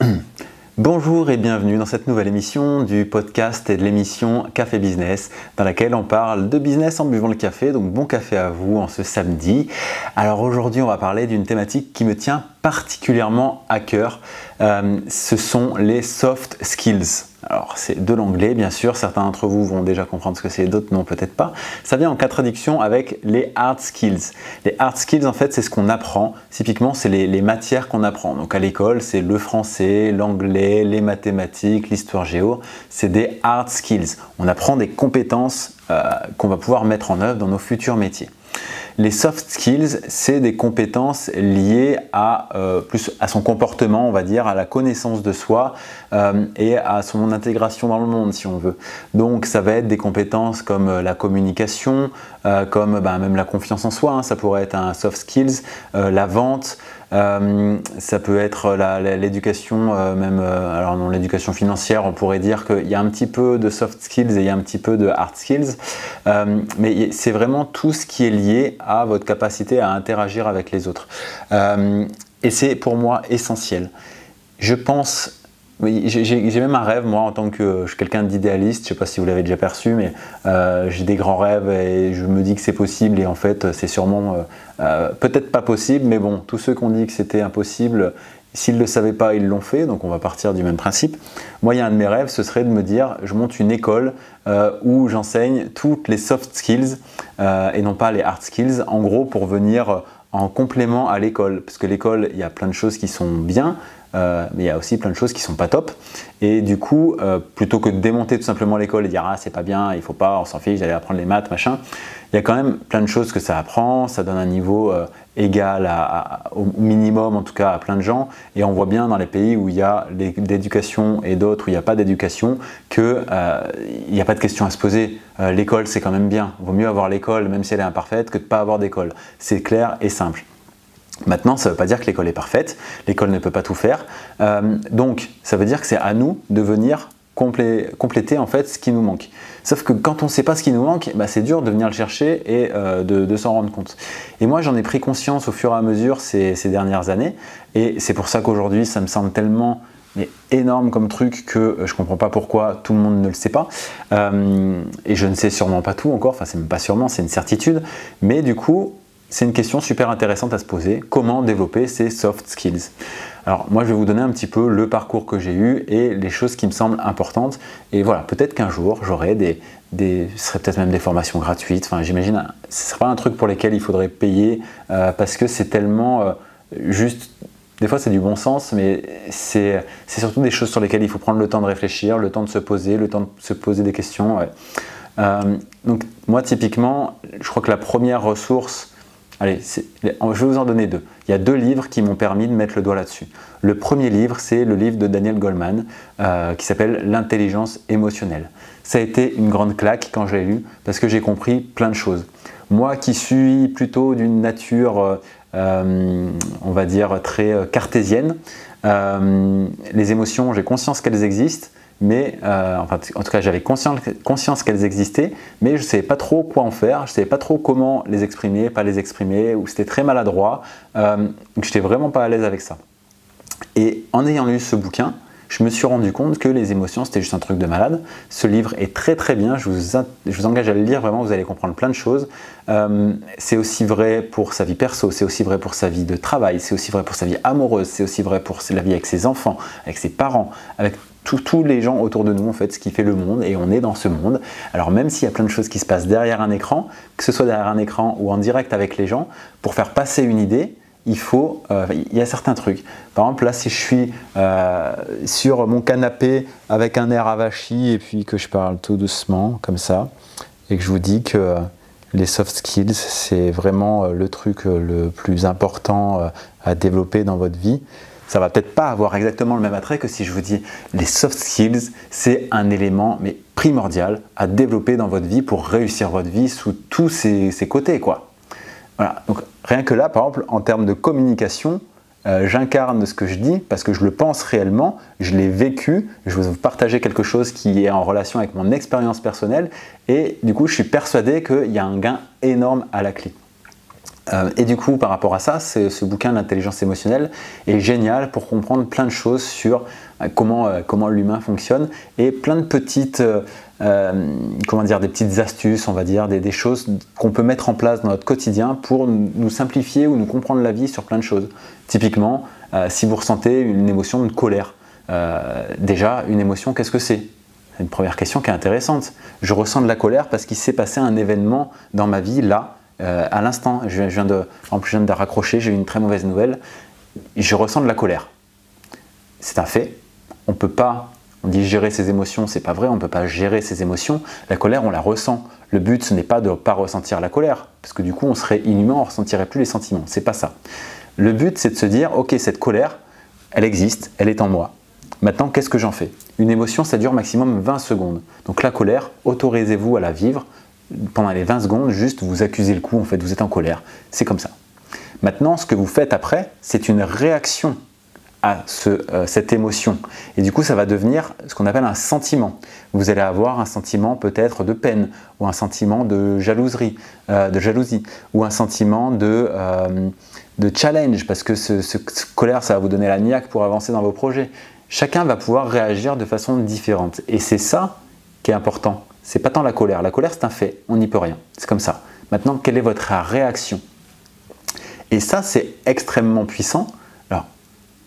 Bonjour et... Bienvenue dans cette nouvelle émission du podcast et de l'émission Café Business dans laquelle on parle de business en buvant le café, donc bon café à vous en ce samedi. Alors aujourd'hui on va parler d'une thématique qui me tient particulièrement à cœur, euh, ce sont les soft skills. Alors c'est de l'anglais bien sûr, certains d'entre vous vont déjà comprendre ce que c'est, d'autres non peut-être pas. Ça vient en quatre traductions avec les hard skills. Les hard skills en fait c'est ce qu'on apprend, typiquement c'est les, matières qu'on apprend. Donc à l'école c'est le français, l'anglais, les mathématiques, l'histoire géo, c'est des hard skills. On apprend des compétences euh, qu'on va pouvoir mettre en œuvre dans nos futurs métiers. Les soft skills, c'est des compétences liées à, euh, plus à son comportement, on va dire, à la connaissance de soi euh, et à son intégration dans le monde, si on veut. Donc, ça va être des compétences comme euh, la communication, comme bah, même la confiance en soi, hein, ça pourrait être un soft skills, la vente, euh, ça peut être l'éducation, euh, même, euh, alors non, l'éducation financière, on pourrait dire qu'il y a un petit peu de soft skills et il y a un petit peu de hard skills, mais c'est vraiment tout ce qui est lié à votre capacité à interagir avec les autres. et c'est pour moi essentiel. Je pense j'ai même un rêve, moi, en tant que je suis quelqu'un d'idéaliste, je sais pas si vous l'avez déjà perçu, mais euh, j'ai des grands rêves et je me dis que c'est possible. Et en fait, c'est sûrement euh, euh, peut-être pas possible, mais bon, tous ceux qui ont dit que c'était impossible, s'ils ne le savaient pas, ils l'ont fait, donc on va partir du même principe. Moi, il y a un de mes rêves, ce serait de me dire, je monte une école où j'enseigne toutes les soft skills et non pas les hard skills, en gros, pour venir en complément à l'école, parce que l'école, il y a plein de choses qui sont bien, euh, mais il y a aussi plein de choses qui sont pas top. Et du coup, euh, plutôt que de démonter tout simplement l'école et dire ah c'est pas bien, il faut pas, on s'en fiche, j'allais apprendre les maths, machin. Il y a quand même plein de choses que ça apprend, ça donne un niveau euh, égal au minimum en tout cas à plein de gens. Et on voit bien dans les pays où il y a l'éducation et d'autres où il n'y a pas d'éducation qu'il n'y a pas de questions à se poser. l'école c'est quand même bien. Vaut mieux avoir l'école même si elle est imparfaite que de pas avoir d'école. C'est clair et simple. Maintenant, ça ne veut pas dire que l'école est parfaite, l'école ne peut pas tout faire. Euh, donc, ça veut dire que c'est à nous de venir compléter en fait ce qui nous manque. Sauf que quand on ne sait pas ce qui nous manque, bah, c'est dur de venir le chercher et euh, de, s'en rendre compte. Et moi, j'en ai pris conscience au fur et à mesure ces, dernières années, et c'est pour ça qu'aujourd'hui, ça me semble tellement énorme comme truc que je ne comprends pas pourquoi tout le monde ne le sait pas. Euh, et je ne sais sûrement pas tout encore, enfin c'est même pas sûrement, c'est une certitude. Mais du coup, c'est une question super intéressante à se poser. Comment développer ces soft skills? Alors moi je vais vous donner un petit peu le parcours que j'ai eu et les choses qui me semblent importantes. Et voilà, peut-être qu'un jour j'aurai des, ce serait peut-être même des formations gratuites. Enfin j'imagine, ce ne serait pas un truc pour lesquels il faudrait payer euh, parce que c'est tellement euh, juste des fois c'est du bon sens, mais c'est surtout des choses sur lesquelles il faut prendre le temps de réfléchir, le temps de se poser, le temps de se poser des questions. Euh, donc moi typiquement, je crois que la première ressource Allez, je vais vous en donner deux. Il y a deux livres qui m'ont permis de mettre le doigt là-dessus. Le premier livre, c'est le livre de Daniel Goleman euh, qui s'appelle L'intelligence émotionnelle. Ça a été une grande claque quand je l'ai lu parce que j'ai compris plein de choses. Moi qui suis plutôt d'une nature, euh, euh, on va dire, très cartésienne, les émotions, j'ai conscience qu'elles existent, mais euh, enfin, en tout cas j'avais conscience, conscience qu'elles existaient, mais je ne savais pas trop quoi en faire, je ne savais pas trop comment les exprimer, pas les exprimer, ou c'était très maladroit, euh, donc j'étais vraiment pas à l'aise avec ça. Et en ayant lu ce bouquin, je me suis rendu compte que les émotions c'était juste un truc de malade. Ce livre est très très bien, je vous, engage à le lire, vraiment vous allez comprendre plein de choses. Euh, c'est aussi vrai pour sa vie perso, c'est aussi vrai pour sa vie de travail, c'est aussi vrai pour sa vie amoureuse, c'est aussi vrai pour la vie avec ses enfants, avec ses parents, avec tous les gens autour de nous, en fait, ce qui fait le monde, et on est dans ce monde. Alors même s'il y a plein de choses qui se passent derrière un écran, que ce soit derrière un écran ou en direct avec les gens, pour faire passer une idée, il faut, euh, il y a certains trucs. Par exemple, là, si je suis euh, sur mon canapé avec un air avachi et puis que je parle tout doucement, comme ça, et que je vous dis que les soft skills, c'est vraiment euh, le truc le plus important à développer dans votre vie, ça va peut-être pas avoir exactement le même attrait que si je vous dis les soft skills, c'est un élément mais primordial à développer dans votre vie pour réussir votre vie sous tous ses, côtés quoi. Voilà. Rien que là, par exemple, en termes de communication, euh, j'incarne ce que je dis parce que je le pense réellement, je l'ai vécu, je vais vous partager quelque chose qui est en relation avec mon expérience personnelle et du coup je suis persuadé qu'il y a un gain énorme à la clé. Euh, et du coup, par rapport à ça, ce bouquin d'intelligence émotionnelle est génial pour comprendre plein de choses sur euh, comment, euh, comment l'humain fonctionne et plein de petites, des astuces, on va dire, des, choses qu'on peut mettre en place dans notre quotidien pour nous simplifier ou nous comprendre la vie sur plein de choses. Typiquement, si vous ressentez une émotion de colère, déjà, une émotion, qu'est-ce que C'est une première question qui est intéressante. Je ressens de la colère parce qu'il s'est passé un événement dans ma vie là euh, à l'instant, je, viens de, en plus, je viens de raccrocher, j'ai eu une très mauvaise nouvelle, je ressens de la colère. C'est un fait. On peut pas, on dit gérer ses émotions, c'est pas vrai, on ne peut pas gérer ses émotions. La colère, on la ressent. Le but, ce n'est pas de ne pas ressentir la colère, parce que du coup, on serait inhumain, on ne ressentirait plus les sentiments. C'est pas ça. Le but, c'est de se dire, ok, cette colère, elle existe, elle est en moi. Maintenant, qu'est-ce que j'en fais? Une émotion, ça dure maximum 20 secondes. Donc la colère, autorisez-vous à la vivre pendant les 20 secondes, juste vous accusez le coup, en fait, vous êtes en colère. C'est comme ça. Maintenant, ce que vous faites après, c'est une réaction à euh, cette émotion. Et du coup, ça va devenir ce qu'on appelle un sentiment. Vous allez avoir un sentiment peut-être de peine, ou un sentiment de jalouserie, euh, de jalousie, ou un sentiment de, euh, challenge, parce que ce, ce, colère, ça va vous donner la niaque pour avancer dans vos projets. Chacun va pouvoir réagir de façon différente. Et c'est ça qui est important c'est pas tant la colère. La colère, c'est un fait, on n'y peut rien. C'est comme ça. Maintenant, quelle est votre réaction? Et ça, c'est extrêmement puissant. Alors,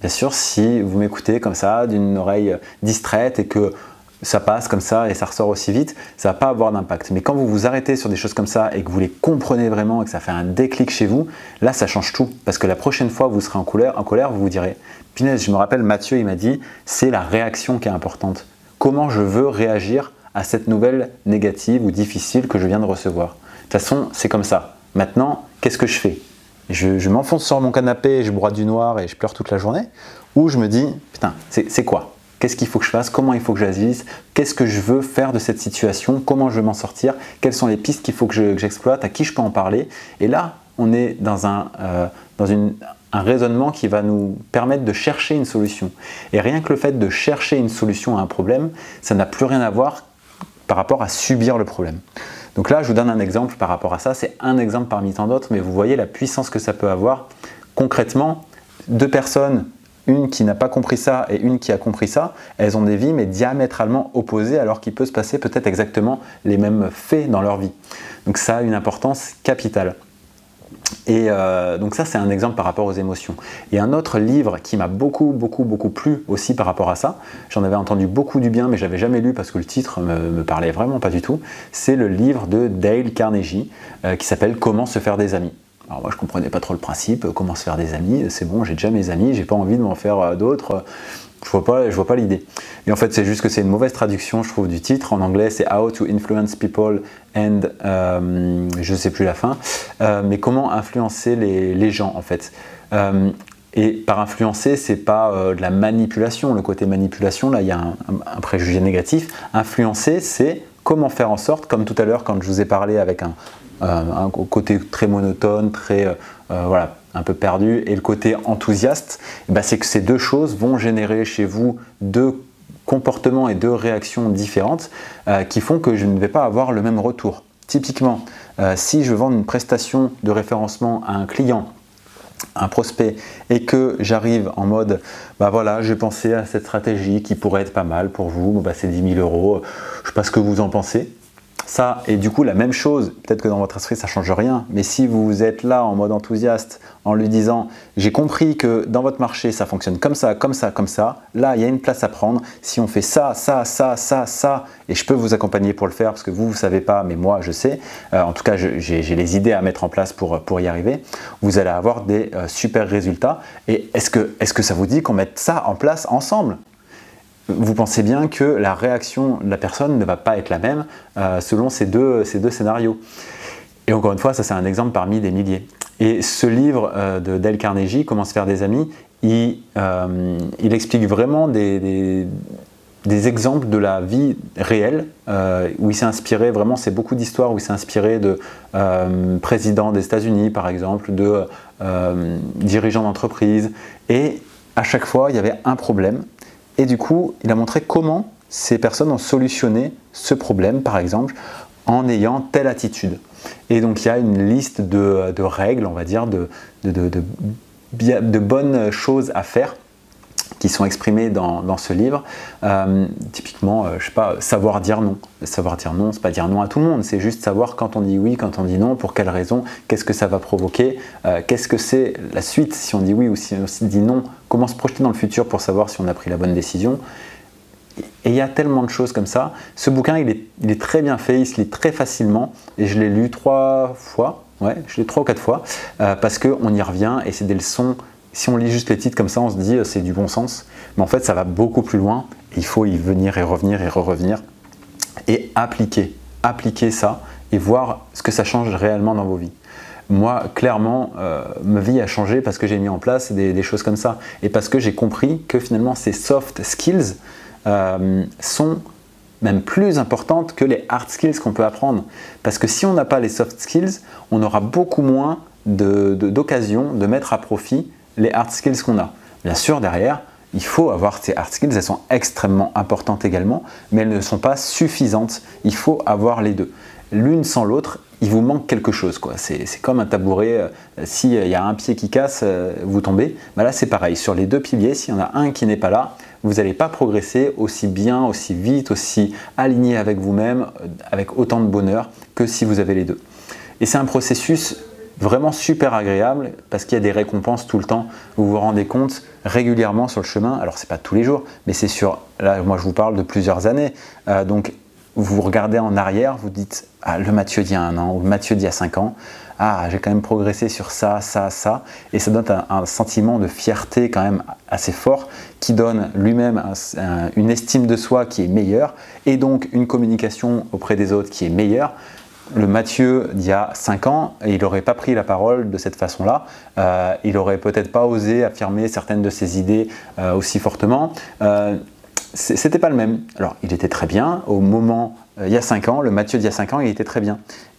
bien sûr, si vous m'écoutez comme ça, d'une oreille distraite et que ça passe comme ça et ça ressort aussi vite, ça va pas avoir d'impact. Mais quand vous vous arrêtez sur des choses comme ça et que vous les comprenez vraiment et que ça fait un déclic chez vous, là ça change tout. Parce que la prochaine fois vous serez en colère, en colère vous vous direz, punaise, je me rappelle Mathieu, il m'a dit, c'est la réaction qui est importante. Comment je veux réagir à cette nouvelle négative ou difficile que je viens de recevoir. De toute façon, c'est comme ça. Maintenant, qu'est-ce que je fais? Je, m'enfonce sur mon canapé, je broie du noir et je pleure toute la journée? Ou je me dis, putain, c'est quoi? Qu'est-ce qu'il faut que je fasse? Comment il faut que j'agisse? Qu'est-ce que je veux faire de cette situation? Comment je veux m'en sortir? Quelles sont les pistes qu'il faut que j'exploite? À qui je peux en parler? Et là, on est dans un, euh, dans une, un raisonnement qui va nous permettre de chercher une solution. Et rien que le fait de chercher une solution à un problème, ça n'a plus rien à voir par rapport à subir le problème. Donc là, je vous donne un exemple par rapport à ça. C'est un exemple parmi tant d'autres, mais vous voyez la puissance que ça peut avoir. Concrètement, deux personnes, une qui n'a pas compris ça et une qui a compris ça, elles ont des vies mais diamétralement opposées alors qu'il peut se passer peut-être exactement les mêmes faits dans leur vie. Donc ça a une importance capitale. Et euh, donc ça, c'est un exemple par rapport aux émotions. Et un autre livre qui m'a beaucoup, beaucoup, beaucoup plu aussi par rapport à ça, j'en avais entendu beaucoup du bien, mais j'avais jamais lu parce que le titre me, me parlait vraiment pas du tout, c'est le livre de Dale Carnegie euh, qui s'appelle Comment se faire des amis. Alors moi je comprenais pas trop le principe, comment se faire des amis, c'est bon, j'ai déjà mes amis, j'ai pas envie de m'en faire euh, d'autres, je vois pas, je vois pas l'idée. Et en fait, c'est juste que c'est une mauvaise traduction, je trouve, du titre. En anglais, c'est How to Influence People and euh, je sais plus la fin, euh, mais comment influencer les, gens en fait. Euh, et par influencer, c'est pas de la manipulation. Le côté manipulation, là, il y a un, préjugé négatif. Influencer, c'est comment faire en sorte, comme tout à l'heure quand je vous ai parlé avec un, un côté très monotone, très voilà, un peu perdu, et le côté enthousiaste, eh ben, c'est que ces deux choses vont générer chez vous deux comportements et deux réactions différentes euh, qui font que je ne vais pas avoir le même retour. Typiquement, euh, si je vends une prestation de référencement à un client, un prospect, et que j'arrive en mode, bah voilà, j'ai pensé à cette stratégie qui pourrait être pas mal pour vous, bah c'est 10 000 euros, je sais pas ce que vous en pensez, ça, et du coup, la même chose, peut-être que dans votre esprit, ça ne change rien, mais si vous êtes là en mode enthousiaste, en lui disant, j'ai compris que dans votre marché, ça fonctionne comme ça, comme ça, comme ça, là, il y a une place à prendre. Si on fait ça, ça, ça, ça, ça, et je peux vous accompagner pour le faire, parce que vous, vous ne savez pas, mais moi, je sais, euh, en tout cas, j'ai les idées à mettre en place pour, pour y arriver, vous allez avoir des euh, super résultats. Et est-ce que, est -ce que ça vous dit qu'on mette ça en place ensemble? Vous pensez bien que la réaction de la personne ne va pas être la même euh, selon ces deux, ces deux scénarios. Et encore une fois, ça c'est un exemple parmi des milliers. Et ce livre euh, de Dale Carnegie, Comment se faire des amis, il, euh, explique vraiment des, exemples de la vie réelle, où il s'est inspiré, vraiment c'est beaucoup d'histoires où il s'est inspiré de présidents des États-Unis par exemple, de dirigeants d'entreprise. Et à chaque fois, il y avait un problème et du coup, il a montré comment ces personnes ont solutionné ce problème, par exemple, en ayant telle attitude. Et donc il y a une liste de, règles, on va dire, de, bonnes choses à faire qui sont exprimés dans, ce livre. Euh, typiquement, euh, je sais pas, savoir dire non. Savoir dire non, c'est pas dire non à tout le monde, c'est juste savoir quand on dit oui, quand on dit non, pour quelle raison, qu'est-ce que ça va provoquer, euh, qu'est-ce que c'est la suite si on dit oui ou si on dit non, comment se projeter dans le futur pour savoir si on a pris la bonne décision. Et il y a tellement de choses comme ça. Ce bouquin, il est, il est très bien fait, il se lit très facilement, et je l'ai lu trois fois, ouais, je l'ai trois ou quatre fois, parce qu'on y revient et c'est des leçons si on lit juste les titres comme ça, on se dit euh, c'est du bon sens, mais en fait ça va beaucoup plus loin. Il faut y venir et revenir et re-revenir et appliquer, appliquer ça et voir ce que ça change réellement dans vos vies. Moi, clairement, euh, ma vie a changé parce que j'ai mis en place des, choses comme ça et parce que j'ai compris que finalement ces soft skills euh, sont même plus importantes que les hard skills qu'on peut apprendre. Parce que si on n'a pas les soft skills, on aura beaucoup moins d'occasions de, de mettre à profit les hard skills qu'on a. Bien sûr, derrière, il faut avoir ces hard skills, elles sont extrêmement importantes également, mais elles ne sont pas suffisantes. Il faut avoir les deux. L'une sans l'autre, il vous manque quelque chose. C'est comme un tabouret, euh, s'il y a un pied qui casse, euh, vous tombez. Bah là, c'est pareil. Sur les deux piliers, s'il y en a un qui n'est pas là, vous n'allez pas progresser aussi bien, aussi vite, aussi aligné avec vous-même, euh, avec autant de bonheur que si vous avez les deux. Et c'est un processus vraiment super agréable parce qu'il y a des récompenses tout le temps. Vous vous rendez compte régulièrement sur le chemin. Alors c'est pas tous les jours, mais c'est sur. Là, moi je vous parle de plusieurs années. Euh, donc vous regardez en arrière, vous dites ah, le Mathieu d'il y a un an ou le Mathieu d'il y a cinq ans. Ah, j'ai quand même progressé sur ça, ça, ça. Et ça donne un, sentiment de fierté quand même assez fort qui donne lui-même une estime de soi qui est meilleure et donc une communication auprès des autres qui est meilleure le Mathieu d'il y a 5 ans, il n'aurait pas pris la parole de cette façon-là. Euh, il n'aurait peut-être pas osé affirmer certaines de ses idées euh, aussi fortement. Euh, c'était pas le même. Alors, il était très bien. Au moment, il y a 5 ans, le Mathieu d'il y a 5 ans, il était très bien.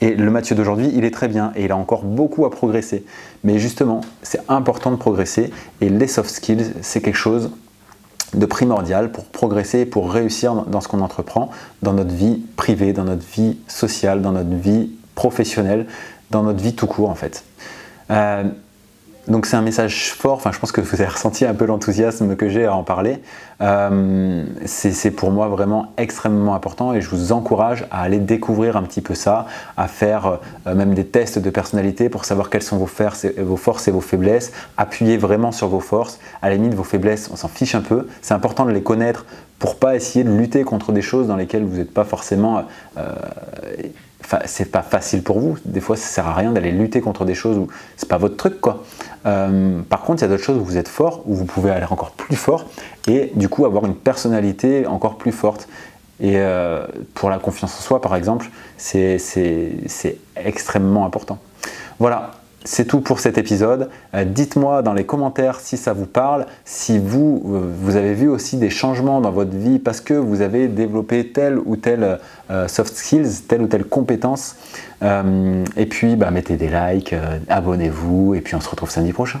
Et le Mathieu d'aujourd'hui, il est très bien. Et il a encore beaucoup à progresser. Mais justement, c'est important de progresser. Et les soft skills, c'est quelque chose de primordial pour progresser, pour réussir dans ce qu'on entreprend, dans notre vie privée, dans notre vie sociale, dans notre vie professionnelle, dans notre vie tout court en fait. Euh, donc c'est un message fort, enfin, je pense que vous avez ressenti un peu l'enthousiasme que j'ai à en parler. Euh, c'est pour moi vraiment extrêmement important et je vous encourage à aller découvrir un petit peu ça, à faire euh, même des tests de personnalité pour savoir quelles sont vos, forces et vos faiblesses, appuyer vraiment sur vos forces. À la limite, vos faiblesses, on s'en fiche un peu. C'est important de les connaître pour pas essayer de lutter contre des choses dans lesquelles vous n'êtes pas forcément euh, c'est pas facile pour vous. Des fois, ça sert à rien d'aller lutter contre des choses où c'est pas votre truc, quoi. Euh, par contre, il y a d'autres choses où vous êtes fort, où vous pouvez aller encore plus fort et du coup avoir une personnalité encore plus forte. Et euh, pour la confiance en soi, par exemple, c'est extrêmement important. Voilà, c'est tout pour cet épisode. Euh, dites-moi dans les commentaires si ça vous parle, si vous, euh, vous avez vu aussi des changements dans votre vie parce que vous avez développé telle ou telle euh, soft skills, telle ou telle compétence. et puis, bah, mettez des likes, abonnez-vous, et puis on se retrouve samedi prochain.